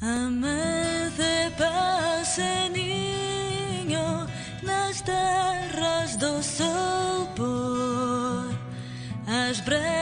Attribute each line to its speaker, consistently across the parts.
Speaker 1: Amé de passarinho nas terras do sul por as brevas.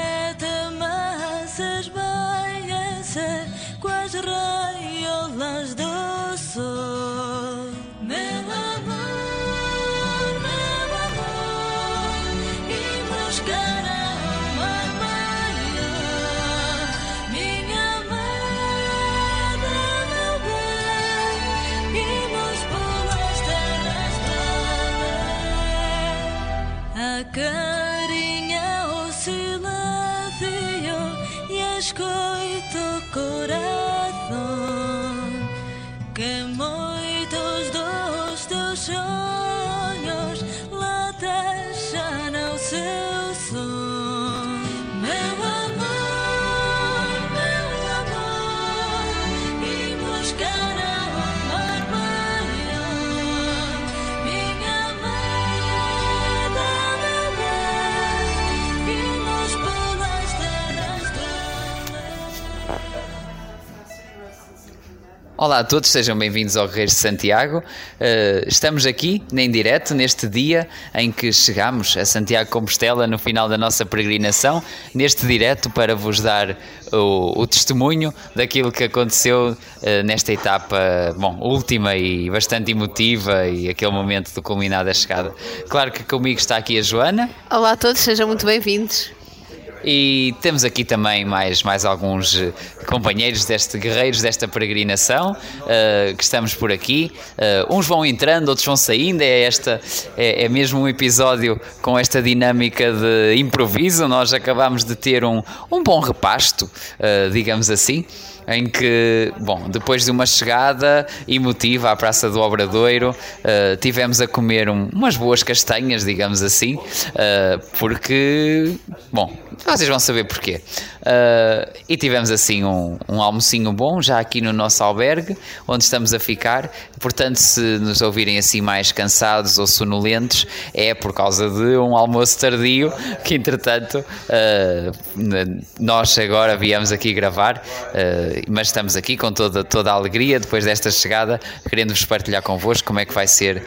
Speaker 1: Olá a todos, sejam bem-vindos ao Guerreiros de Santiago. Uh, estamos aqui, em direto, neste dia em que chegamos a Santiago Compostela no final da nossa peregrinação, neste direto para vos dar o, o testemunho daquilo que aconteceu uh, nesta etapa, bom, última e bastante emotiva e aquele momento do culminar da chegada. Claro que comigo está aqui a Joana.
Speaker 2: Olá a todos, sejam muito bem-vindos.
Speaker 1: E temos aqui também mais, mais alguns eh, companheiros deste guerreiros desta peregrinação uh, que estamos por aqui. Uh, uns vão entrando, outros vão saindo. É, esta, é, é, mesmo um episódio com esta dinâmica de improviso. Nós acabamos de ter um, um bom repasto, uh, digamos assim em que, bom, depois de uma chegada emotiva à Praça do Obradoiro, uh, tivemos a comer um, umas boas castanhas, digamos assim, uh, porque, bom, vocês vão saber porquê. Uh, e tivemos assim um, um almocinho bom, já aqui no nosso albergue, onde estamos a ficar. Portanto, se nos ouvirem assim mais cansados ou sonolentos, é por causa de um almoço tardio, que entretanto nós agora viemos aqui gravar mas estamos aqui com toda, toda a alegria depois desta chegada, querendo-vos partilhar convosco como é que vai ser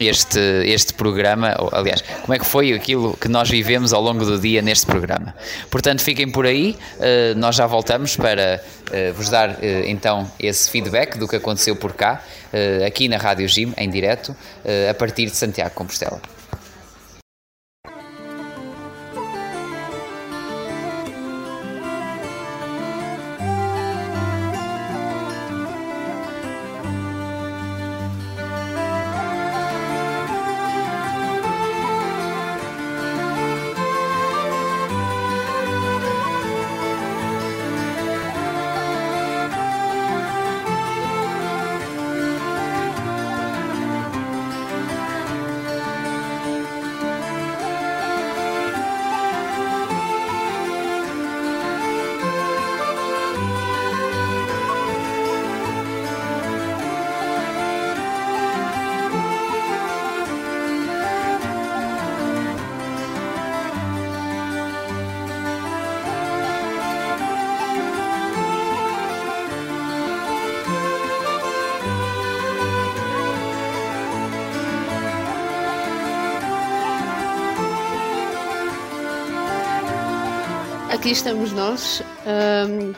Speaker 1: este, este programa, aliás, como é que foi aquilo que nós vivemos ao longo do dia neste programa. Portanto, fiquem por aí, uh, nós já voltamos para uh, vos dar uh, então esse feedback do que aconteceu por cá, aqui na Rádio Gym, em direto, a partir de Santiago Compostela.
Speaker 2: Aqui estamos nós. Um,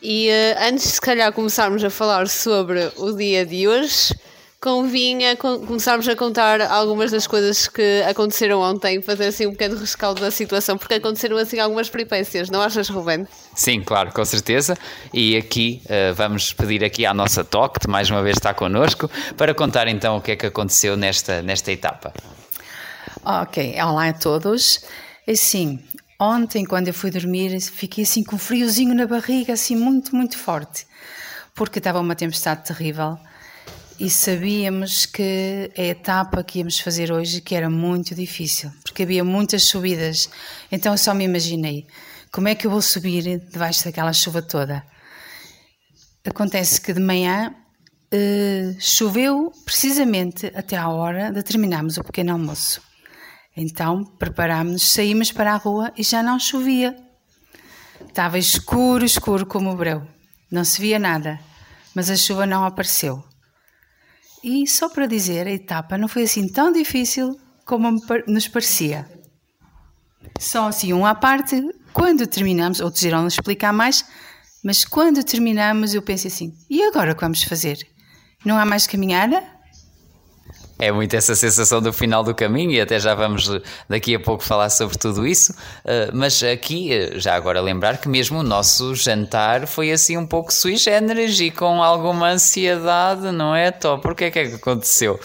Speaker 2: e uh, antes, se calhar, começarmos a falar sobre o dia de hoje, convinha começarmos a contar algumas das coisas que aconteceram ontem, fazer assim um pequeno rescaldo da situação, porque aconteceram assim algumas peripécias, não achas, Ruben?
Speaker 1: Sim, claro, com certeza. E aqui uh, vamos pedir aqui à nossa toque, de mais uma vez está connosco, para contar então o que é que aconteceu nesta, nesta etapa.
Speaker 3: Ok, olá a todos. Assim, Ontem, quando eu fui dormir, fiquei assim com um friozinho na barriga, assim muito, muito forte, porque estava uma tempestade terrível e sabíamos que a etapa que íamos fazer hoje que era muito difícil, porque havia muitas subidas. Então eu só me imaginei como é que eu vou subir debaixo daquela chuva toda. Acontece que de manhã uh, choveu precisamente até à hora de terminarmos o pequeno almoço. Então preparámos-nos, saímos para a rua e já não chovia. Estava escuro, escuro como o breu. Não se via nada, mas a chuva não apareceu. E só para dizer, a etapa não foi assim tão difícil como nos parecia. Só assim, um à parte, quando terminamos, outros irão explicar mais, mas quando terminamos eu pensei assim: e agora o que vamos fazer? Não há mais caminhada?
Speaker 1: É muito essa sensação do final do caminho e até já vamos eh, daqui a pouco falar sobre tudo isso. Uh, mas aqui, eh, já agora lembrar que mesmo o nosso jantar foi assim um pouco sui generis e com alguma ansiedade, não é, Tó? Porquê que é que aconteceu?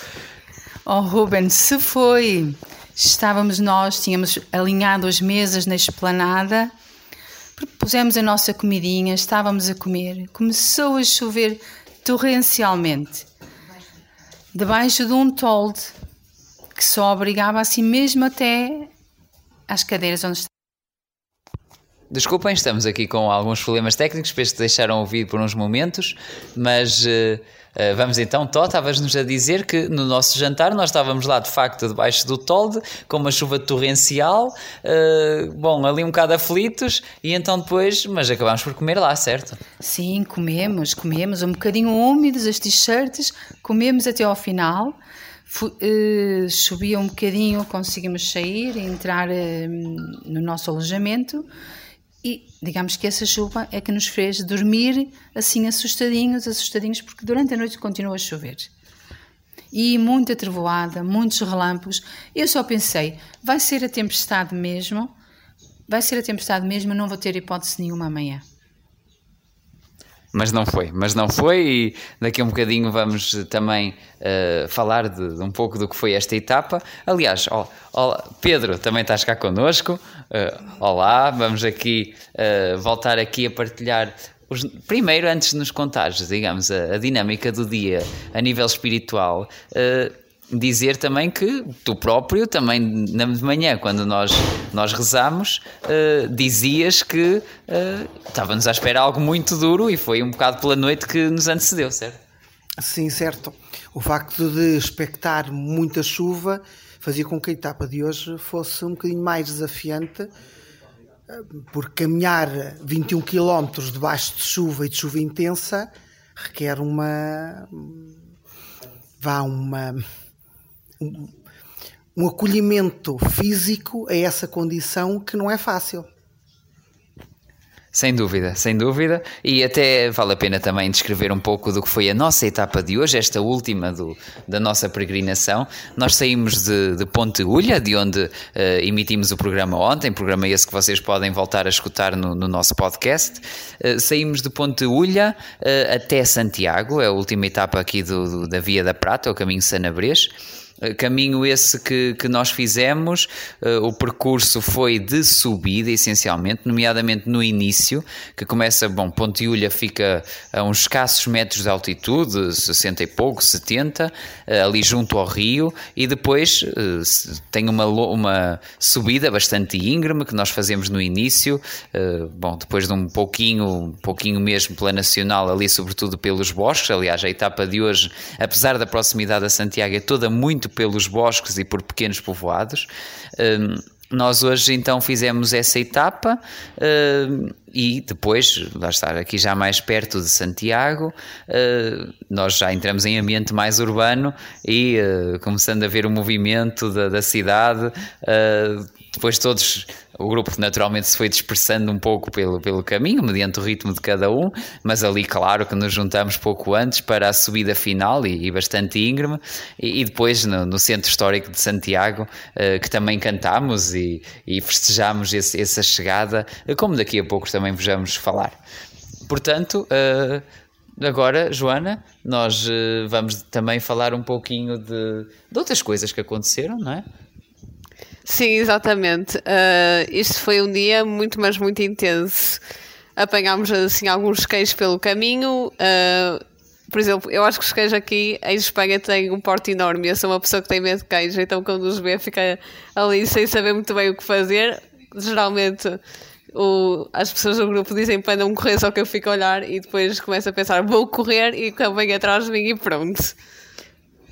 Speaker 3: Oh, Ruben, se foi. Estávamos nós, tínhamos alinhado as mesas na esplanada, pusemos a nossa comidinha, estávamos a comer, começou a chover torrencialmente debaixo de um tolde que só obrigava assim mesmo até às cadeiras onde está.
Speaker 1: Desculpem, estamos aqui com alguns problemas técnicos, penso que deixaram ouvir por uns momentos, mas uh, vamos então, Tó, estavas-nos a dizer que no nosso jantar nós estávamos lá de facto debaixo do tolde, com uma chuva torrencial, uh, bom, ali um bocado aflitos, e então depois, mas acabámos por comer lá, certo?
Speaker 3: Sim, comemos, comemos, um bocadinho úmidos as t-shirts, comemos até ao final. Uh, chovia um bocadinho, conseguimos sair entrar no nosso alojamento e digamos que essa chuva é que nos fez dormir assim assustadinhos, assustadinhos, porque durante a noite continua a chover. E muita trevoada, muitos relâmpagos. Eu só pensei, vai ser a tempestade mesmo, vai ser a tempestade mesmo, não vou ter hipótese nenhuma amanhã
Speaker 1: mas não foi, mas não foi e daqui a um bocadinho vamos também uh, falar de, de, um pouco do que foi esta etapa. Aliás, ó, Pedro, também estás cá connosco. Uh, olá, vamos aqui uh, voltar aqui a partilhar os, primeiro, antes de nos contares, digamos, a, a, dinâmica do dia a nível espiritual, uh, dizer também que tu próprio, também na manhã, quando nós, nós rezamos, uh, dizias que uh, estava-nos à espera algo muito duro e foi um bocado pela noite que nos antecedeu, certo?
Speaker 4: Sim, certo. O facto de expectar muita chuva fazia com que a etapa de hoje fosse um bocadinho mais desafiante, eh, porque caminhar 21 km debaixo de chuva e de chuva intensa requer uma. vá, uma um, acolhimento físico a essa condição que não é fácil.
Speaker 1: Sem dúvida, sem dúvida. E até vale a pena também descrever um pouco do que foi a nossa etapa de hoje, esta última do, da nossa peregrinação. Nós saímos de, de Ponte Ulha, de onde uh, emitimos o programa ontem, programa esse que vocês podem voltar a escutar no, no nosso podcast. Uh, saímos de Ponte Ulha uh, até Santiago, é a última etapa aqui do, do, da Via da Prata, o caminho Sanabrês. Eh, caminho esse que, que nós fizemos, uh, o percurso foi de subida, essencialmente, nomeadamente no início, que começa, bom, Pontiúlha fica a uns escassos metros de altitude, 60 e pouco, 70, uh, ali junto ao rio, e depois tem uma, uma subida bastante íngreme que nós fazemos no início, bom, depois de um pouquinho, um pouquinho mesmo pela Nacional, ali sobretudo pelos bosques, aliás, a etapa de hoje, apesar da proximidade a Santiago, é toda muito muito pelos bosques e por pequenos povoados. Um, nós hoje então fizemos essa etapa uh, e depois, lá estar aqui já mais perto de Santiago, uh, nós já entramos em ambiente mais urbano e uh, começando a ver o movimento da, da cidade, depois todos o grupo naturalmente se foi dispersando um pouco pelo, pelo caminho, mediante o ritmo de cada um, mas ali, claro, que nos juntamos pouco antes para a subida final e, e bastante íngreme, e, e depois no, no, Centro Histórico de Santiago, uh, que também cantámos e, e festejámos esse, essa chegada, como daqui a pouco também vos vamos falar. Portanto, uh, agora, Joana, nós vamos também falar um pouquinho de, de outras coisas que aconteceram, não é?
Speaker 2: Sim, exatamente. Uh, isto foi um dia muito, mas muito intenso. Apanhámos assim alguns queijos pelo caminho. Uh, por exemplo, eu acho que os queijos aqui em Espanha têm um porte enorme. Eu sou uma pessoa que tem medo de queijo, então quando os vê fica ali sem saber muito bem o que fazer. Geralmente o, as pessoas do grupo dizem para não correr, só que eu fico a olhar e depois começo a pensar, vou correr e vem atrás de mim e pronto.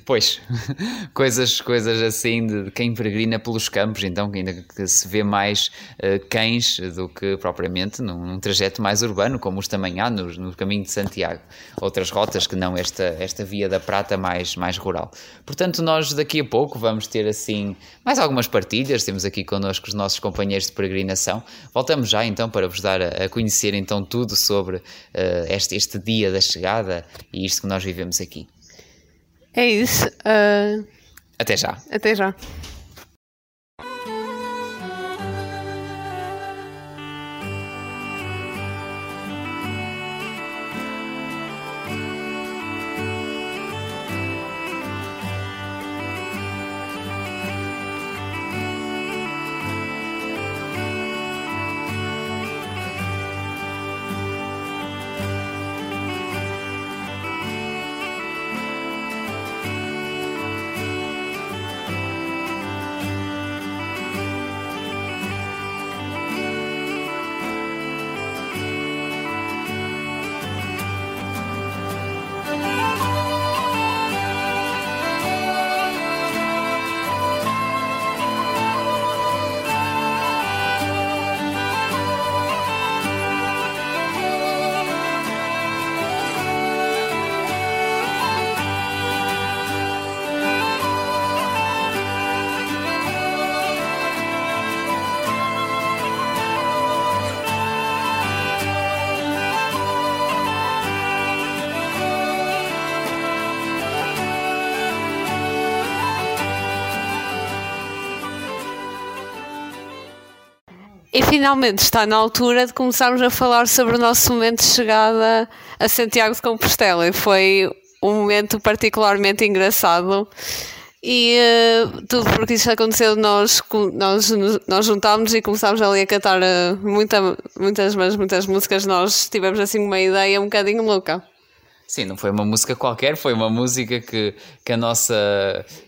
Speaker 1: Pois, coisas, coisas assim de quem peregrina pelos campos, então ainda que se vê mais uh, cães do que propriamente num, num, trajeto mais urbano, como os também há no, no, caminho de Santiago. Outras rotas que não esta, esta via da prata mais, mais rural. Portanto, nós daqui a pouco vamos ter assim mais algumas partilhas, temos aqui connosco os nossos companheiros de peregrinação. Voltamos já então para vos dar a, a conhecer então tudo sobre uh, este, este dia da chegada e isto que nós vivemos aqui.
Speaker 2: É isso. Uh...
Speaker 1: Até já.
Speaker 2: Até já. E finalmente está na altura de começarmos a falar sobre o nosso momento de chegada a Santiago de Compostela. E foi um momento particularmente engraçado. E uh, tudo porque isso aconteceu, nós, nós, nós juntámos e começámos ali a cantar uh, muita, muitas, muitas músicas. Nós tivemos assim uma ideia um bocadinho louca.
Speaker 1: Sim, não foi uma música qualquer, foi uma música que, que a nossa,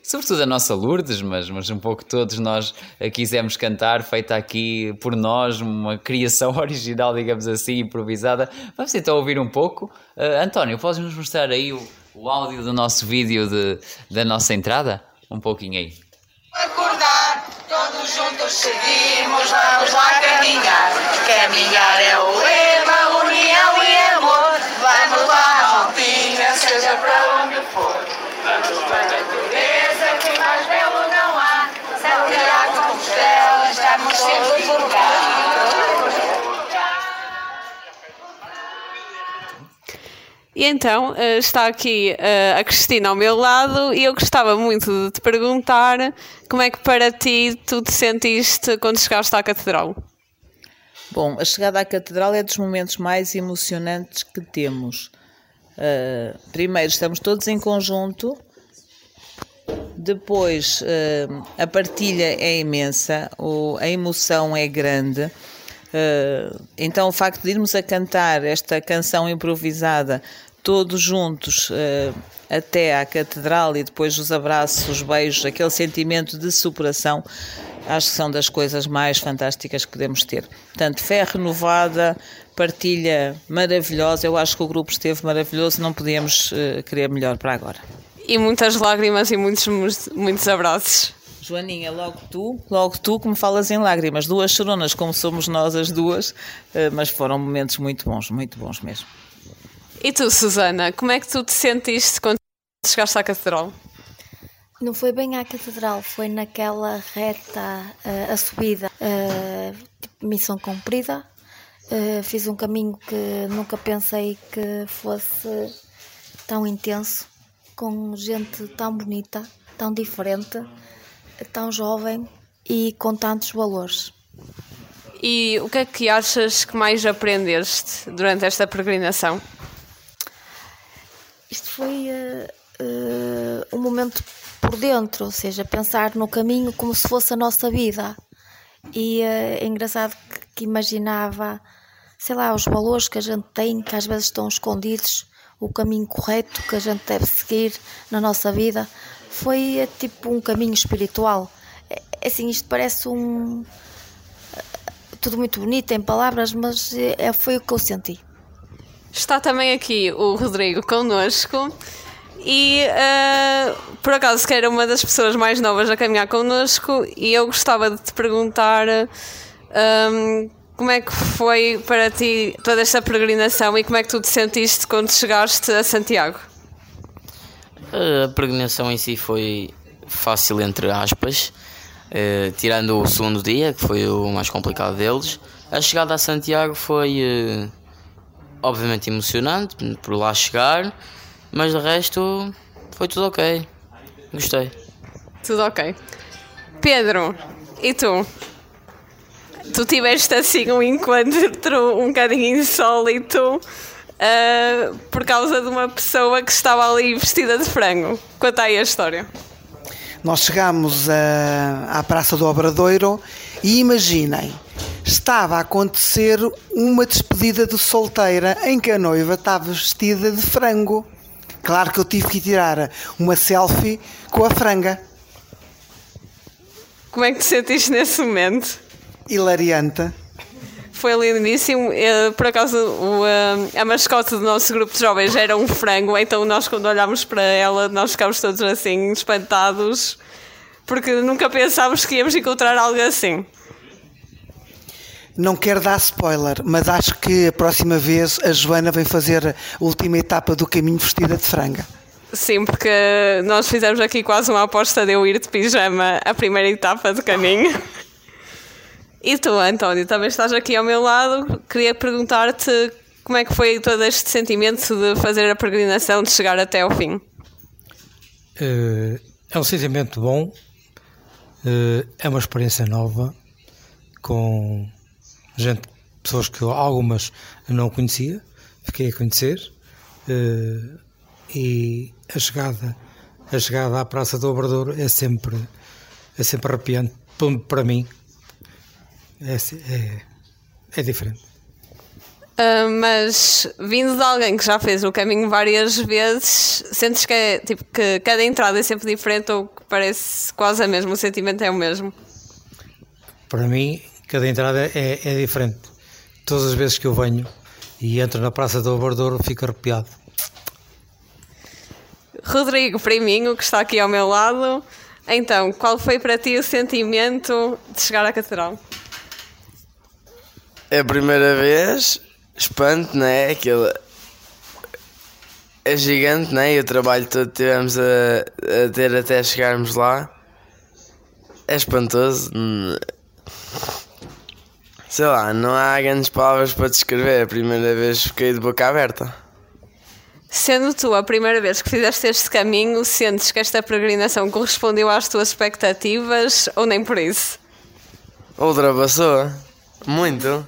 Speaker 1: sobretudo a nossa Lourdes, mas, mas um pouco todos nós quisemos cantar, feita aqui por nós, uma criação original, digamos assim, improvisada. Vamos então ouvir um pouco. Uh, António, podes nos mostrar aí o, o áudio do nosso vídeo de, da nossa entrada? Um pouquinho aí.
Speaker 5: Acordar, todos juntos seguimos, vamos lá caminhar. Caminhar é o lema, união e seja para onde for. Vamos para a natureza, que mais belo não há. Santiago de Compostela, estamos sempre por
Speaker 2: E então eh, está aqui eh, a Cristina ao meu lado e eu gostava muito de te perguntar como é que para ti tu te sentiste quando chegaste à Catedral?
Speaker 6: Bom, a chegada à Catedral é dos momentos mais emocionantes que temos. Uh, primeiro, estamos todos em conjunto, depois uh, a partilha é imensa, o, a emoção é grande. Uh, então, o facto de irmos a cantar esta canção improvisada todos juntos até à catedral e depois os abraços, os beijos, aquele sentimento de superação, acho que são das coisas mais fantásticas que podemos ter. Portanto, fé renovada, partilha maravilhosa. Eu acho que o grupo esteve maravilhoso, não podíamos uh, querer melhor para agora.
Speaker 2: E muitas lágrimas e muitos, muitos abraços.
Speaker 6: Joaninha, logo tu, logo tu que me falas em lágrimas, duas choronas como somos nós as duas, uh, mas foram momentos muito bons, muito bons mesmo.
Speaker 2: E tu, Susana, como é que tu te sentiste quando chegaste à catedral?
Speaker 7: Não foi bem à catedral, foi naquela reta, uh, a subida. Uh, missão cumprida. Uh, fiz um caminho que nunca pensei que fosse tão intenso, com gente tão bonita, tão diferente, tão jovem e com tantos valores.
Speaker 2: E o que é que achas que mais aprendeste durante esta peregrinação?
Speaker 7: Isto foi um momento por dentro, ou seja, pensar no caminho como se fosse a nossa vida. E uh, é engraçado que, que, imaginava, sei lá, os valores que a gente tem, que às vezes estão escondidos, o caminho correto que a gente deve seguir na nossa vida. Foi é, tipo um caminho espiritual. É, é assim, isto parece um tudo muito bonito em palavras, mas é, foi o que eu senti.
Speaker 2: Está também aqui o Rodrigo connosco e uh, por acaso que era uma das pessoas mais novas a caminhar connosco e eu gostava de te perguntar um, como é que foi para ti toda esta peregrinação e como é que tu te sentiste quando chegaste a Santiago?
Speaker 8: A peregrinação em si foi fácil entre aspas Uh, tirando o segundo dia, que foi o mais complicado deles, a chegada a Santiago foi uh, obviamente emocionante por lá chegar, mas de resto foi tudo ok. Gostei.
Speaker 2: Tudo ok. Pedro, e tu? Tu tiveste assim um encontro um bocadinho insólito uh, por causa de uma pessoa que estava ali vestida de frango. Conta aí a história.
Speaker 4: Nós chegámos a, à Praça do Obradoiro e imaginem, estava a acontecer uma despedida de solteira em que a noiva estava vestida de frango. Claro que eu tive que tirar uma selfie com a franga.
Speaker 2: Como é que te sentiste nesse momento?
Speaker 4: Hilariante.
Speaker 2: Foi lindíssimo. Por acaso, a mascote do nosso grupo de jovens era um frango, então nós, quando olhámos para ela, nós ficámos todos assim, espantados, porque nunca pensávamos que íamos encontrar algo assim.
Speaker 4: Não quero dar spoiler, mas acho que a próxima vez a Joana vem fazer a última etapa do caminho vestida de franga.
Speaker 2: Sim, porque nós fizemos aqui quase uma aposta de eu ir de pijama a primeira etapa do caminho. E tu, António, também estás aqui ao meu lado. Queria perguntar-te como é que foi todo este sentimento de fazer a peregrinação, de chegar até ao fim.
Speaker 9: Uh, é um sentimento bom, uh, é uma experiência nova, com gente, pessoas que algumas não conhecia, fiquei a conhecer, uh, e a chegada, a chegada à Praça do Obrador é sempre, é sempre arrepiante, para mim, é, é, é diferente.
Speaker 2: Uh, mas vindo de alguém que já fez o caminho várias vezes, sentes que, é, tipo, que cada entrada é sempre diferente ou que parece quase a mesma, o sentimento é o mesmo?
Speaker 9: Para mim, cada entrada é, é diferente. Todas as vezes que eu venho e entro na Praça do Abordouro, fico arrepiado.
Speaker 2: Rodrigo Priminho, que está aqui ao meu lado, então, qual foi para ti o sentimento de chegar à Catedral?
Speaker 10: É a primeira vez, espanto, não é? Aquilo é gigante, não é? E o trabalho todo que tivemos a, a ter até chegarmos lá é espantoso. Sei lá, não há grandes palavras para descrever. A primeira vez fiquei de boca aberta.
Speaker 2: Sendo tu a primeira vez que fizeste este caminho, sentes que esta peregrinação correspondeu às tuas expectativas ou nem por isso?
Speaker 10: Ultrapassou. Muito.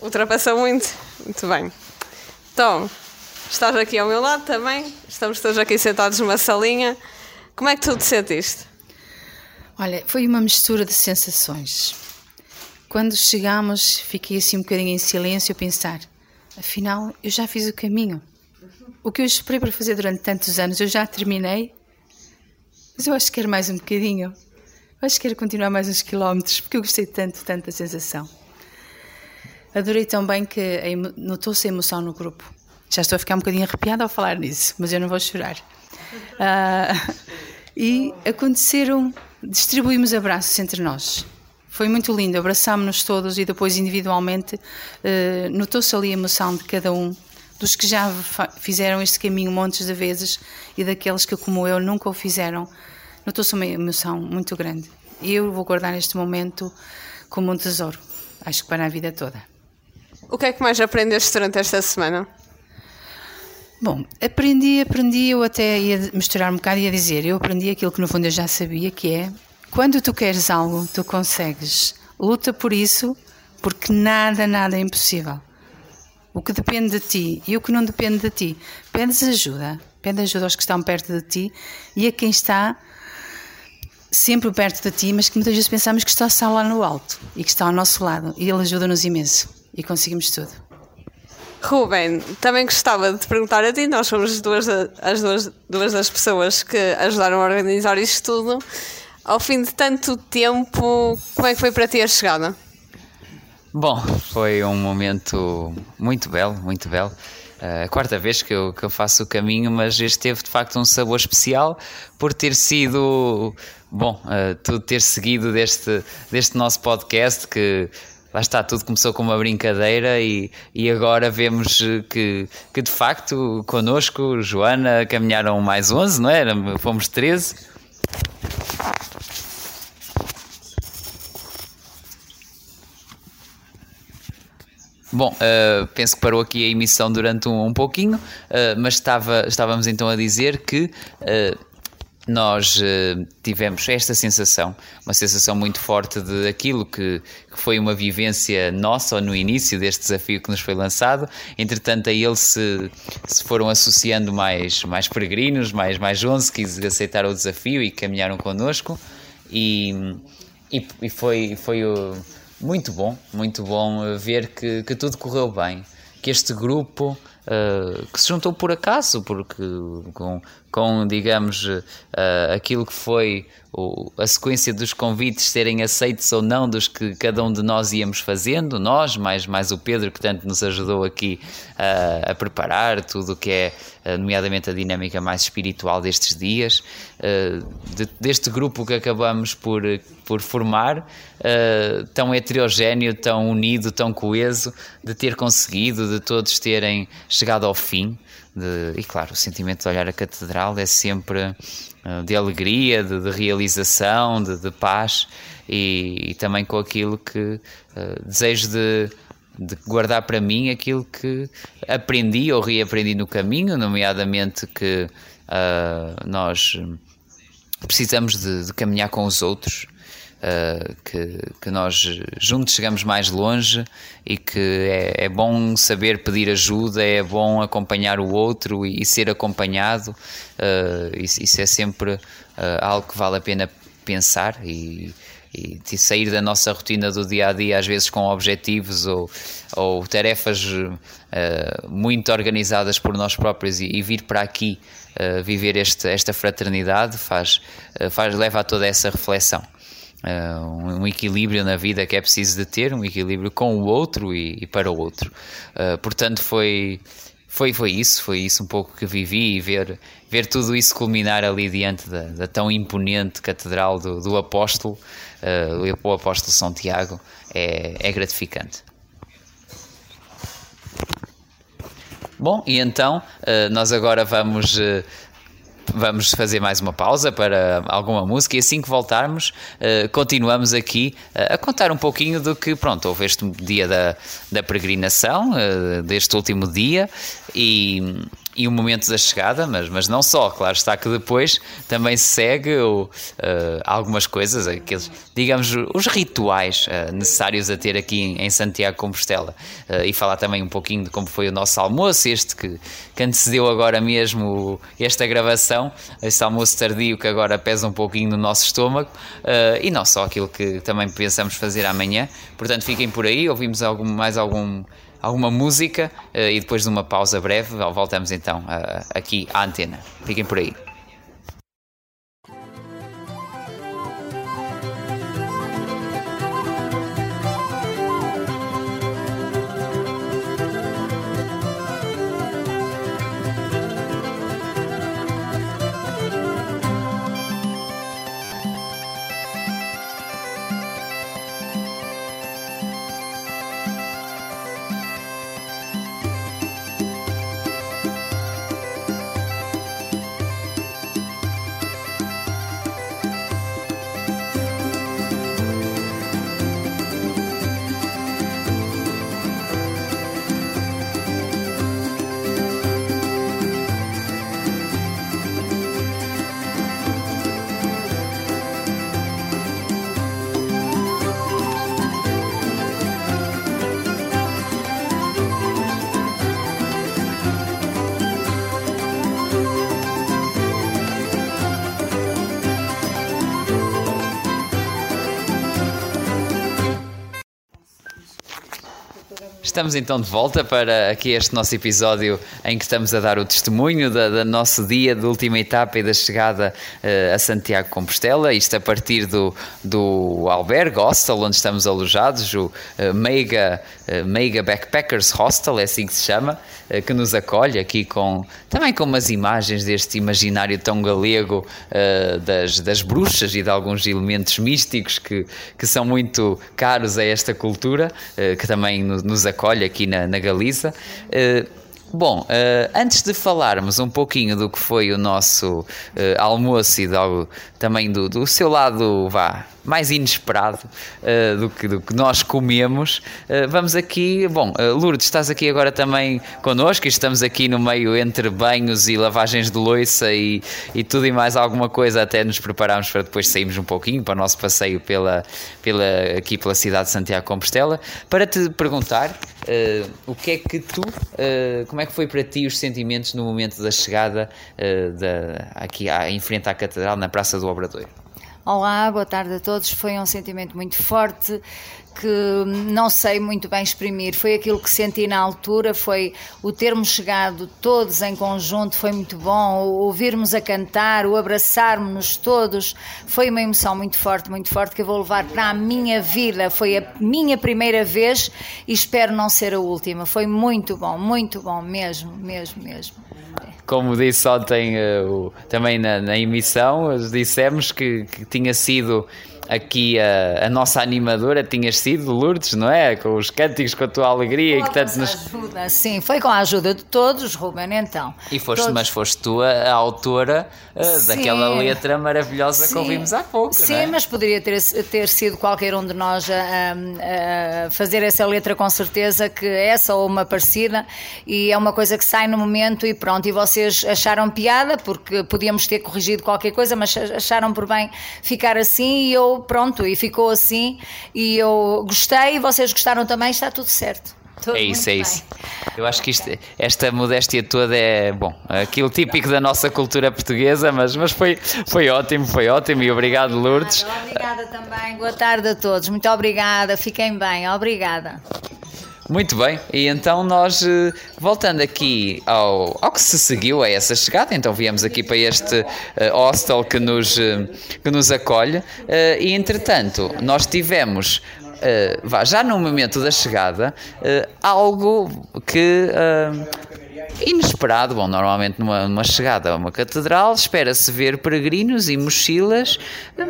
Speaker 2: Ultrapassou muito. Muito bem. Então, estás aqui ao meu lado também. Estamos todos aqui sentados numa salinha. Como é que tu te sentiste?
Speaker 3: Olha, foi uma mistura de sensações. Quando chegámos, fiquei assim um bocadinho em silêncio a pensar: afinal, eu já fiz o caminho. O que eu esperei para fazer durante tantos anos, eu já terminei. Mas eu acho que quero mais um bocadinho. Eu acho que quero continuar mais uns quilómetros, porque eu gostei tanto, tanto da sensação. Adorei também que notou-se a emoção no grupo. Já estou a ficar um bocadinho arrepiada ao falar nisso, mas eu não vou chorar. Uh, e aconteceram, distribuímos abraços entre nós. Foi muito lindo, abraçámos-nos todos e depois individualmente uh, notou-se ali a emoção de cada um, dos que já fizeram este caminho montes de vezes e daqueles que, como eu, nunca o fizeram. Notou-se uma emoção muito grande. Eu vou guardar este momento como um tesouro acho que para a vida toda.
Speaker 2: O que é que mais aprendeste durante esta semana?
Speaker 3: Bom, aprendi, aprendi, eu até ia misturar um bocado e ia dizer, eu aprendi aquilo que no fundo eu já sabia, que é, quando tu queres algo, tu consegues. Luta por isso, porque nada, nada é impossível. O que depende de ti e o que não depende de ti. Pedes ajuda, pede ajuda aos que estão perto de ti e a quem está sempre perto de ti, mas que muitas vezes pensamos que está só lá no alto e que está ao nosso lado. E ele ajuda-nos imenso e conseguimos tudo.
Speaker 2: Ruben, também gostava de te perguntar a ti, nós somos duas, as duas, duas das pessoas que ajudaram a organizar isto tudo. Ao fim de tanto tempo, como é que foi para ti a chegada?
Speaker 1: Bom, foi um momento muito belo, muito belo. Uh, a quarta vez que eu, que eu faço o caminho, mas este teve de facto um sabor especial por ter sido, bom, uh, tudo ter seguido deste, deste nosso podcast que lá está, tudo começou com uma brincadeira e, e agora vemos que, que de facto connosco, Joana, caminharam mais 11, não é? Fomos 13. Bom, uh, penso que parou aqui a emissão durante um, um pouquinho, uh, mas estava, estávamos então a dizer que uh, nós tivemos esta sensação, uma sensação muito forte de aquilo que, que, foi uma vivência nossa no início deste desafio que nos foi lançado. Entretanto, a ele se, se foram associando mais, mais peregrinos, mais, mais 11 que aceitaram o desafio e caminharam connosco. E, e, e foi, foi muito bom, muito bom eh, ver que, que tudo correu bem, que este grupo uh, que se juntou por acaso, porque com, com digamos, uh, aquilo que foi o, a sequência dos convites serem aceitos ou não dos que cada um de nós íamos fazendo, nós, mais, mais o Pedro, que tanto nos ajudou aqui uh, a preparar tudo o que é, nomeadamente, a dinâmica mais espiritual destes dias, de, deste grupo que acabamos por, por formar, tão heterogéneo, tão unido, tão coeso, de ter conseguido, de todos terem chegado ao fim. De, e claro, o sentimento de olhar a catedral é sempre uh, de alegria, de, de realização, de, de paz e, e, também com aquilo que uh, desejo de, de guardar para mim aquilo que aprendi ou reaprendi no caminho, nomeadamente que uh, nós precisamos de, de, caminhar com os outros, uh, que, que nós juntos chegamos mais longe e que é, é, bom saber pedir ajuda, é bom acompanhar o outro e, e ser acompanhado. Uh, isso, isso, é sempre uh, algo que vale a pena pensar e, e sair da nossa rotina do dia a dia, às vezes com objetivos ou, ou tarefas uh, muito organizadas por nós próprios e, e vir para aqui uh, viver este, esta fraternidade faz, uh, faz, leva a toda essa reflexão. Uh, um, equilíbrio na vida que é preciso de ter, um equilíbrio com o outro e, e para o outro. Uh, portanto, foi, foi, foi isso, foi isso um pouco que vivi e ver, ver tudo isso culminar ali diante da, da tão imponente catedral do, do apóstolo, uh, o apóstolo São Tiago, é, é gratificante. Bom, e então nós agora vamos vamos fazer mais uma pausa para alguma música e assim que voltarmos, uh, continuamos aqui uh, a contar um pouquinho do que, pronto, houve este dia da, da peregrinação, uh, deste último dia e, e o momento da chegada, mas, mas não só, claro está que depois também se segue o, uh, algumas coisas, aqueles, digamos, os rituais uh, necessários a ter aqui em, em Santiago Compostela uh, e falar também um pouquinho de como foi o nosso almoço, este que, que antecedeu agora mesmo esta gravação, este almoço tardio que agora pesa um pouquinho no nosso estômago e não só aquilo que também pensamos fazer amanhã. Portanto, fiquem por aí, ouvimos algum, mais algum alguma música eh, e depois de uma pausa breve voltamos então eh, aqui à antena. Fiquem por aí. Estamos então de volta para aqui este nosso episódio em que estamos a dar o testemunho da nosso dia, da última etapa e da chegada uh, a Santiago Compostela. Isto a partir do, do albergue hostel onde estamos alojados, o uh, Meiga, uh, Meiga Backpackers Hostel, é assim que se chama, que nos acolhe aqui com também com umas imagens deste imaginário tão galego das, das bruxas e de alguns elementos místicos que, que são muito caros a esta cultura, que também nos acolhe aqui na, na Galiza. Bom, uh, antes de falarmos um pouquinho do que foi o nosso uh, almoço e do, também do, do seu lado, vá, mais inesperado uh, do, que, do que nós comemos. Uh, vamos aqui, bom, uh, Lourdes, estás aqui agora também connosco e estamos aqui no meio entre banhos e lavagens de louça e, e tudo e mais alguma coisa, até nos prepararmos para depois sairmos um pouquinho para o nosso passeio pela, pela, aqui pela cidade de Santiago Compostela, para te perguntar o que é que tu, como é que foi para ti os sentimentos no momento da chegada da, aqui à, em frente à Catedral, na Praça do Obradoiro?
Speaker 11: Olá, boa tarde a todos. Foi um sentimento muito forte que não sei muito bem exprimir. Foi aquilo que senti na altura, foi o termos chegado todos em conjunto, foi muito bom. O ouvirmos a cantar, o abraçarmos-nos todos, foi uma emoção muito forte, muito forte que eu vou levar para a minha vida. Foi a minha primeira vez e espero não ser a última. Foi muito bom, muito bom mesmo, mesmo, mesmo
Speaker 1: como disse ontem uh, também na, na, emissão, dissemos que, que tinha sido aqui a, a, nossa animadora tinhas sido, Lourdes, não é? Com os cânticos, com a tua alegria
Speaker 11: e que tanto nos. Ajuda, sim, foi com a ajuda de todos, Ruben, então.
Speaker 1: E foste,
Speaker 11: todos...
Speaker 1: mas foste tu a, a autora uh, daquela letra maravilhosa sim. que ouvimos há pouco.
Speaker 11: Sim,
Speaker 1: é?
Speaker 11: mas poderia ter, ter sido qualquer um de nós a, a, fazer essa letra com certeza, que essa ou uma parecida, e é uma coisa que sai no momento e pronto. E vocês acharam piada, porque podíamos ter corrigido qualquer coisa, mas acharam por bem ficar assim e eu pronto, e ficou assim. E eu gostei, vocês gostaram também, está tudo certo. Tudo
Speaker 1: é isso, é bem. isso. Eu acho que isto, esta modéstia toda é, bom, aquilo típico da nossa cultura portuguesa, mas, mas foi, foi ótimo, foi ótimo e obrigado, Lourdes.
Speaker 11: Obrigada também, boa tarde a todos, muito obrigada, fiquem bem, obrigada.
Speaker 1: Muito bem, e então nós, eh, voltando aqui ao, ao que se seguiu a essa chegada, então viemos aqui para este uh, hostel que nos, uh, que nos acolhe, uh, e entretanto nós tivemos Uh, já no momento da chegada, uh, algo que uh, inesperado. Bom, normalmente numa, numa chegada a uma catedral espera-se ver peregrinos e mochilas,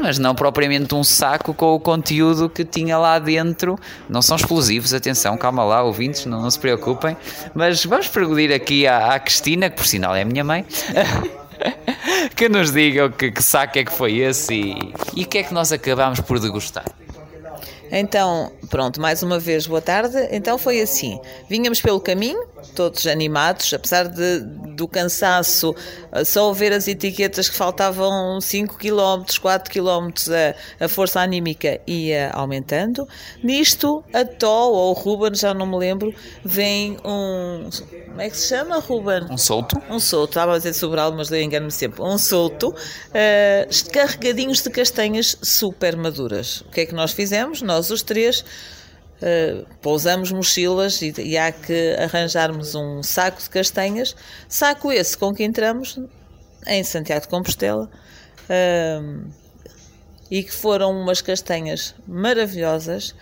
Speaker 1: mas não propriamente um saco com o conteúdo que tinha lá dentro. Não são explosivos, atenção, calma lá, ouvintes, não, não se preocupem. Mas vamos perguntar aqui à, à Cristina, que por sinal é a minha mãe. que nos digam que, que saco é que foi esse e, e o que é que nós acabámos por degustar.
Speaker 6: Então, pronto, mais uma vez, boa tarde. Então foi assim: vínhamos pelo caminho, todos animados, apesar de, do cansaço, eh, só ver as etiquetas que faltavam 5 km, 4 km, a, a força anímica ia aumentando. Nisto, a Tó ou o Ruben, já não me lembro, vem um. Como é que se chama, Ruben?
Speaker 1: Um solto.
Speaker 6: Um solto, estava a dizer Sobral, mas eu engano-me sempre. Um solto, uh, carregadinhos de castanhas super maduras. O que é que nós fizemos? Nós os três uh, pousamos mochilas e, e, há que arranjarmos um saco de castanhas, saco esse com que entramos em Santiago de Compostela. Uh, e que foram umas castanhas maravilhosas.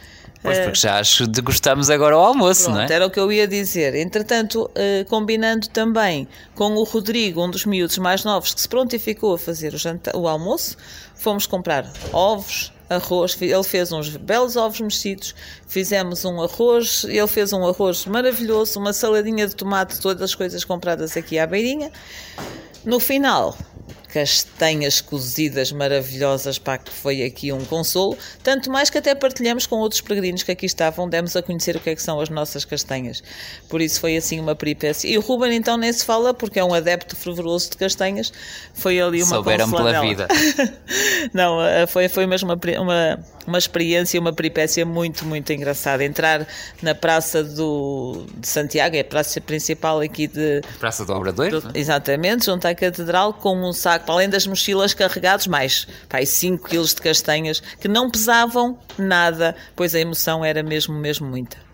Speaker 1: Pois, porque já acho degustamos agora o almoço,
Speaker 6: Pronto,
Speaker 1: não é?
Speaker 6: Era o que eu ia dizer. Entretanto, combinando também com o Rodrigo, um dos miúdos mais novos, que se prontificou a fazer o, jantar, o almoço, fomos comprar ovos, arroz, ele fez uns belos ovos mexidos, fizemos um arroz, ele fez um arroz maravilhoso, uma saladinha de tomate, todas as coisas compradas aqui à beirinha. No final, castanhas cozidas maravilhosas, pá, que foi aqui um consolo. Tanto mais que até partilhamos com outros peregrinos que aqui estavam, demos a conhecer o que é que são as nossas castanhas. Por isso foi assim uma peripécia. E o Ruben então nem se fala, porque é um adepto fervoroso de castanhas, foi ali uma
Speaker 1: Souberam pela vida.
Speaker 6: Não, eh, foi, foi mesmo uma, uma, uma experiência, uma peripécia muito, muito engraçada. Entrar na Praça do, de Santiago, é a praça principal aqui de...
Speaker 1: Praça do Obradoiro?
Speaker 6: Do, exatamente, junto à Catedral, com um saco para além das mochilas carregados, mais pá, 5 quilos de castanhas, que não pesavam nada, pois a emoção era mesmo, mesmo muita.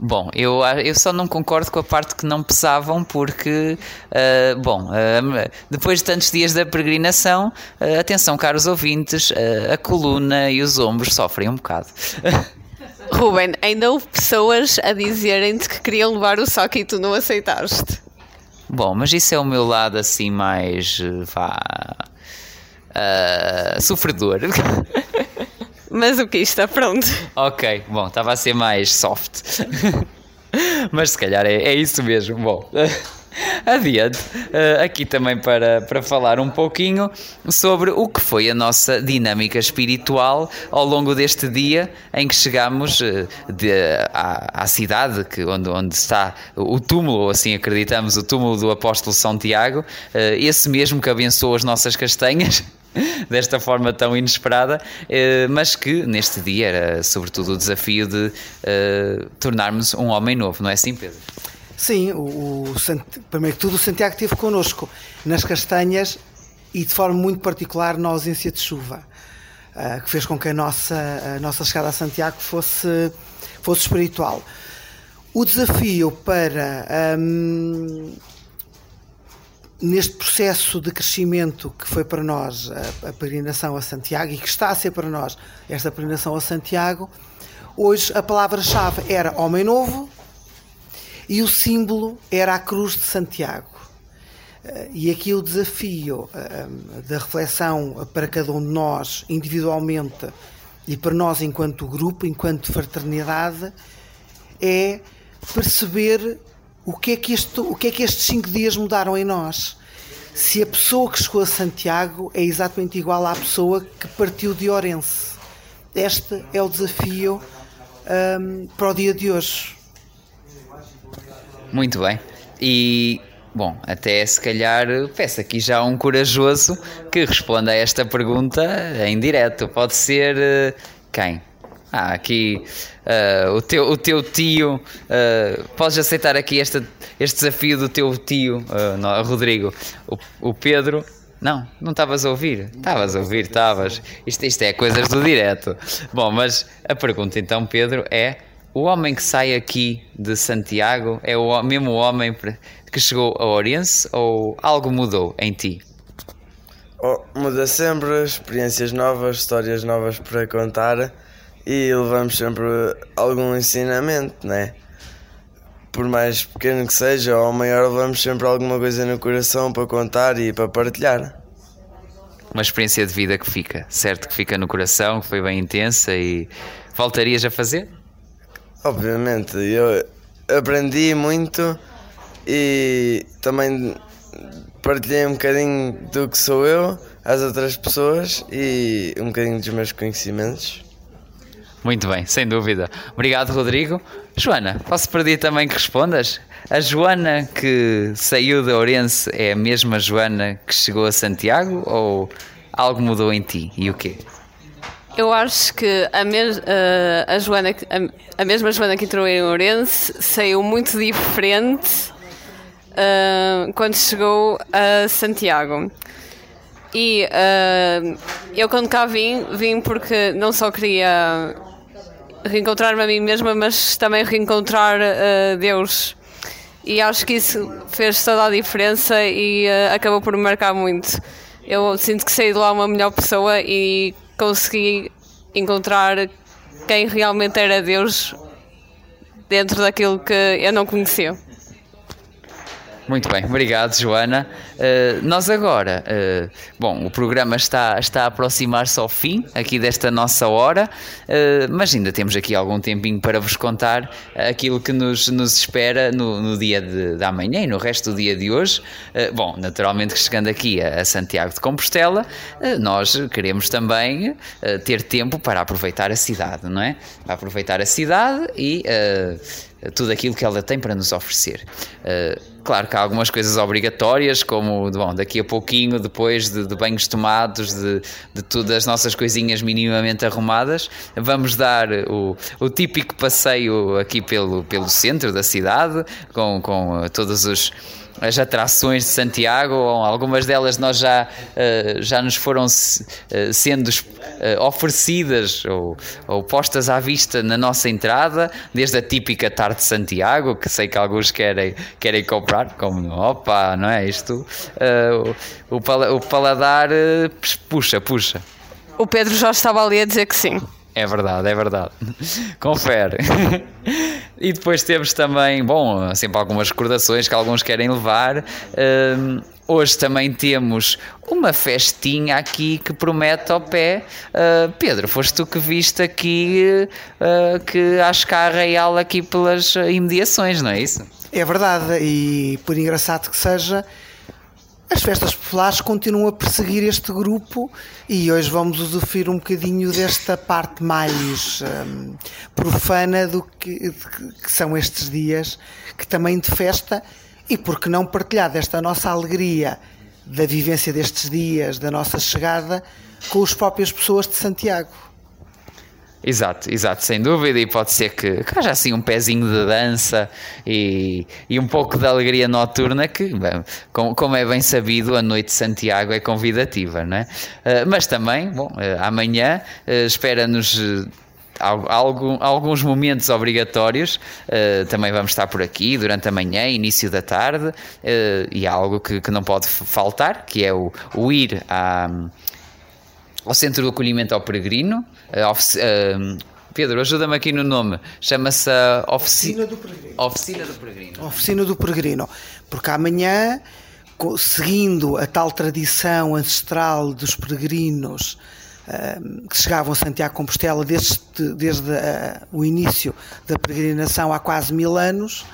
Speaker 1: Bom, eu, eu só não concordo com a parte que não pesavam, porque, uh, bom, uh, depois de tantos dias da peregrinação, uh, atenção, caros ouvintes, a coluna e os ombros sofrem um bocado.
Speaker 2: Ruben, ainda houve pessoas a dizerem-te que queriam levar o saco e tu não aceitaste.
Speaker 1: Bom, mas isso é o meu lado assim mais. vá. sofredor.
Speaker 2: Mas o que está pronto.
Speaker 1: Ok, bom, estava a ser mais soft. Mas se calhar é, é isso mesmo. Bom, adiante. Uh, aqui também para, para falar um pouquinho sobre o que foi a nossa dinâmica espiritual ao longo deste dia em que chegámos uh, de, à, à, cidade que, onde, onde está o túmulo, ou assim acreditamos, o túmulo do apóstolo São Tiago, uh, esse mesmo que abençoou as nossas castanhas. desta forma tão inesperada, eh, mas que neste dia era sobretudo o desafio de uh, tornarmos um homem novo, não é assim, Pedro?
Speaker 4: Sim, o, o, primeiro que tudo o Santiago esteve connosco nas castanhas e de forma muito particular na ausência de chuva, uh, que fez com que a nossa, a nossa chegada a Santiago fosse, fosse espiritual. O desafio para um, neste processo de crescimento que foi para nós a, a peregrinação a Santiago e que está a ser para nós esta peregrinação a Santiago, hoje a palavra-chave era Homem Novo e o símbolo era a Cruz de Santiago. Eh, e aqui o desafio eh, da reflexão para cada um de nós individualmente e para nós enquanto grupo, enquanto fraternidade, é perceber o que, é que este, o que é que estes cinco dias mudaram em nós? Se a pessoa que chegou a Santiago é exatamente igual à pessoa que partiu de Orense. Este é o desafio um, para o dia de hoje.
Speaker 1: Muito bem. E, bom, até se calhar peço aqui já um corajoso que responda a esta pergunta em direto. Pode ser uh, quem? Ah, aqui uh, o, teu, o teu tio. Uh, podes aceitar aqui esta, este desafio do teu tio, uh, Rodrigo. O, o Pedro. Não, não estavas a ouvir? Estavas a ouvir, estavas. Isto, isto é coisas do direto. Bom, mas a pergunta então, Pedro, é: o homem que sai aqui de Santiago é o mesmo homem que chegou a Oriense ou algo mudou em ti?
Speaker 10: Oh, muda sempre, experiências novas, histórias novas para contar e levamos sempre algum ensinamento, né? Por mais pequeno que seja ou maior, levamos sempre alguma coisa no coração para contar e para partilhar.
Speaker 1: Uma experiência de vida que fica, certo? Que fica no coração, que foi bem intensa e voltarias a fazer?
Speaker 10: Obviamente, eu aprendi muito e também partilhei um bocadinho do que sou eu às outras pessoas e um bocadinho dos meus conhecimentos.
Speaker 1: Muito bem, sem dúvida. Obrigado, Rodrigo. Joana, posso pedir também que respondas? A Joana que saiu da Ourense é a mesma Joana que chegou a Santiago ou algo mudou em ti? E o quê?
Speaker 2: Eu acho que a, mes a, Joana, a, a, mesma Joana que entrou em Ourense saiu muito diferente uh, quando chegou a Santiago. E uh, eu quando cá vim, vim porque não só queria reencontrar-me a mim mesma, mas também reencontrar uh, Deus. E acho que isso fez toda a diferença e acabou por me marcar muito. Eu sinto que saí de lá uma melhor pessoa e consegui encontrar quem realmente era Deus dentro daquilo que eu não conhecia.
Speaker 1: Muito bem, obrigado, Joana. Uh, nós agora, uh, bom, o programa está, está a aproximar-se ao fim aqui desta nossa hora, uh, mas ainda temos aqui algum tempinho para vos contar aquilo que nos, nos espera no, no dia de, de amanhã e no resto do dia de hoje. bom, naturalmente chegando aqui a, a Santiago de Compostela, nós queremos também ter tempo para aproveitar a cidade, não é? Para aproveitar a cidade e tudo aquilo que ela tem para nos oferecer. Uh, claro que há algumas coisas obrigatórias, como bom, daqui a pouquinho, depois de, de banhos tomados, de, de todas as nossas coisinhas minimamente arrumadas, vamos dar o, o típico passeio aqui pelo, pelo centro da cidade, com, com todos os as atrações de Santiago, algumas delas nós já, uh, já nos foram uh, sendo oferecidas ou, ou, postas à vista na nossa entrada, desde a típica tarde de Santiago, que sei que alguns querem, querem comprar, como opa, não é isto? o, o paladar puxa, puxa.
Speaker 2: O Pedro já estava ali a dizer que sim.
Speaker 1: É verdade, é verdade. Confere. e depois temos também, bom, sempre algumas recordações que alguns querem levar. Uh, hoje também temos uma festinha aqui que promete ao pé. Uh, Pedro, foste tu que viste aqui uh, que acho que há real aqui pelas imediações, não é isso?
Speaker 4: É verdade, e por engraçado que seja, as festas populares continuam a perseguir este grupo e hoje vamos usufruir um bocadinho desta parte mais um, profana do que, que, são estes dias, que também de festa, e por que não partilhar desta nossa alegria da vivência destes dias, da nossa chegada, com as próprias pessoas de Santiago.
Speaker 1: Exato, exato, sem dúvida, e pode ser que, que haja assim um pezinho de dança e, e um pouco de alegria noturna, que, bem, como, como, é bem sabido, a noite de Santiago é convidativa, não é? Uh, mas também, bom, uh, amanhã uh, espera-nos alguns momentos obrigatórios. Uh, também vamos estar por aqui durante a manhã, início da tarde, uh, e há algo que, que, não pode faltar, que é o, o ir à, ao Centro do Acolhimento ao Peregrino. Uh, Pedro, ajuda-me aqui no nome. Chama-se
Speaker 4: Oficina do Peregrino.
Speaker 1: Oficina do Peregrino.
Speaker 4: Oficina do Peregrino. Porque amanhã, seguindo a tal tradição ancestral dos peregrinos uh, que chegavam a Santiago Compostela desde, desde uh, o início da peregrinação há quase mil anos,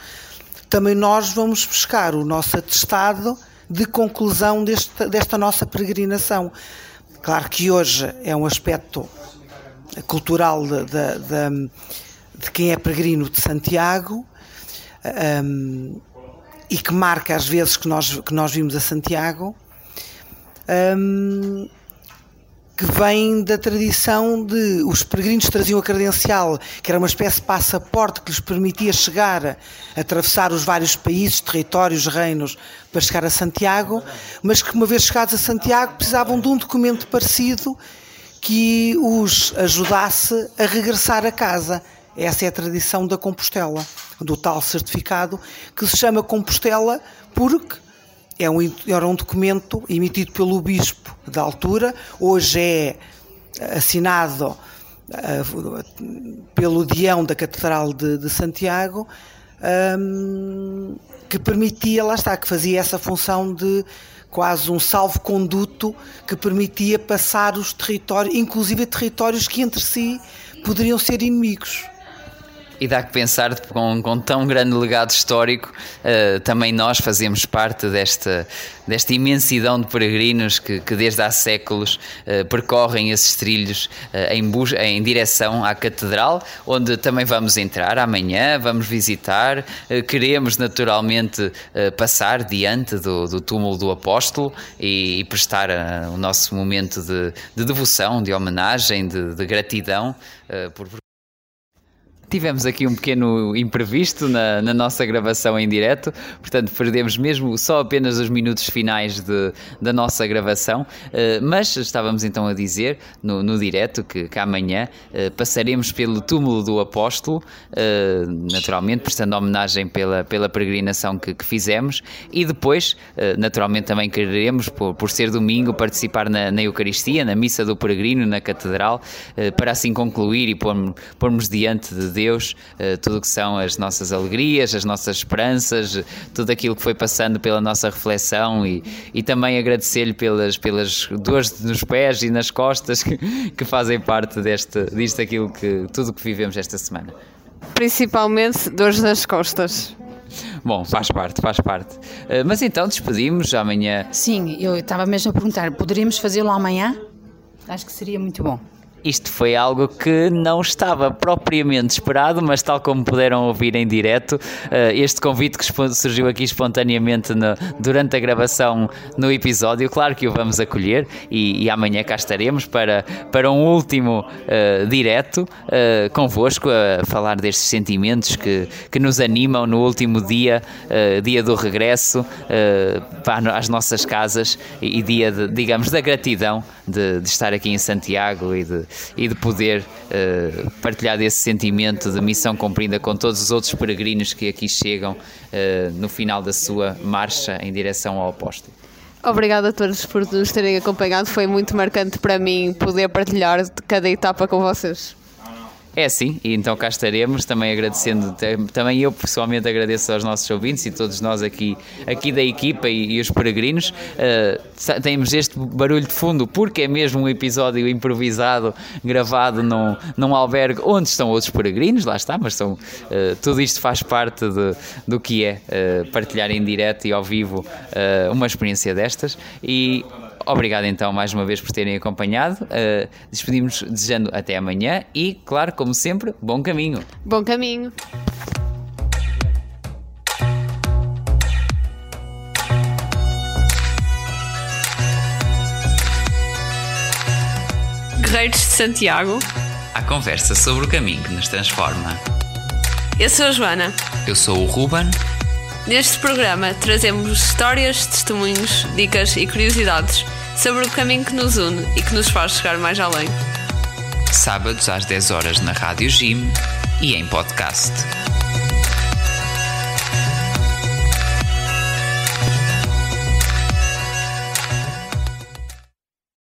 Speaker 4: também nós vamos buscar o nosso atestado de conclusão deste, desta nossa peregrinação. Claro que hoje é um aspecto cultural de, de, de, de quem é peregrino de Santiago um, e que marca as vezes que nós, que nós vimos a Santiago. Um, que vem da tradição de os peregrinos traziam a credencial, que era uma espécie de passaporte que lhes permitia chegar, atravessar os vários países, territórios, reinos, para chegar a Santiago, mas que uma vez chegados a Santiago precisavam de um documento parecido que os ajudasse a regressar a casa. Essa é a tradição da Compostela, do tal certificado que se chama Compostela porque é um, era um documento emitido pelo bispo da altura, hoje é assinado uh, pelo Dião da Catedral de, de Santiago, um, que permitia, lá está, que fazia essa função de quase um salvo-conduto que permitia passar os territórios, inclusive territórios que entre si poderiam ser inimigos.
Speaker 1: E dá que pensar, com, com tão grande legado histórico, uh, também nós fazemos parte desta, desta imensidão de peregrinos que, que desde há séculos uh, percorrem esses trilhos uh, em, em direção à Catedral, onde também vamos entrar amanhã, vamos visitar, queremos naturalmente passar diante do, do túmulo do Apóstolo e, e prestar o nosso momento de, de, devoção, de homenagem, de, de gratidão por Tivemos aqui um pequeno imprevisto na, na, nossa gravação em direto, portanto perdemos mesmo só apenas os minutos finais de, da nossa gravação, uh, mas estávamos então a dizer no, no direto que, que amanhã uh, passaremos pelo túmulo do apóstolo, uh, naturalmente prestando homenagem pela, pela peregrinação que, que fizemos e depois, naturalmente também queremos, por, por ser domingo, participar na, na Eucaristia, na missa do peregrino, na Catedral, para assim concluir e pormos, pormos diante de Deus uh, tudo o que são as nossas alegrias, as nossas esperanças, tudo aquilo que foi passando pela nossa reflexão e, e também agradecer-lhe pelas, pelas dores nos pés e nas costas que, que fazem parte deste, disto aquilo que tudo que vivemos esta semana.
Speaker 2: Principalmente dores nas costas.
Speaker 1: Bom, faz parte, faz parte. Uh, mas então despedimos amanhã.
Speaker 3: Sim, eu estava mesmo a perguntar, poderíamos fazê-lo amanhã? Acho que seria muito bom.
Speaker 1: Isto foi algo que não estava propriamente esperado, mas tal como puderam ouvir em direto, eh, este convite que surgiu aqui espontaneamente no, durante a gravação no episódio, claro que o vamos acolher e, e amanhã cá estaremos para, para um último uh, direto uh, convosco a falar destes sentimentos que, que nos animam no último dia, uh, dia do regresso uh, às nossas casas e, e dia, de, digamos, da gratidão de, de, estar aqui em Santiago e de, e de poder uh, partilhar desse sentimento de missão cumprida com todos os outros peregrinos que aqui chegam uh, no final da sua marcha em direção ao apóstolo.
Speaker 2: Obrigada a todos por nos terem acompanhado. Foi muito marcante para mim poder partilhar cada etapa com vocês.
Speaker 1: É assim, e então cá estaremos, também agradecendo, também eu pessoalmente agradeço aos nossos ouvintes e todos nós aqui, aqui da equipa e, e os peregrinos. Uh, temos este barulho de fundo porque é mesmo um episódio improvisado, gravado num, num albergue onde estão outros peregrinos, lá está, mas são, uh, tudo isto faz parte de, do que é uh, partilhar em direto e ao vivo uma experiência destas. E Obrigado então mais uma vez por terem acompanhado. Uh, Despedimos desejando até amanhã e, claro, como sempre, bom caminho.
Speaker 2: Bom caminho. Guerreiros de Santiago.
Speaker 1: A conversa sobre o caminho que nos transforma.
Speaker 2: Eu sou a Joana.
Speaker 1: Eu sou o Ruben.
Speaker 2: Neste programa trazemos histórias, testemunhos, dicas e curiosidades sobre o caminho que nos une e que nos faz chegar mais além.
Speaker 1: Sábados às 10 horas na Rádio Jim e em podcast.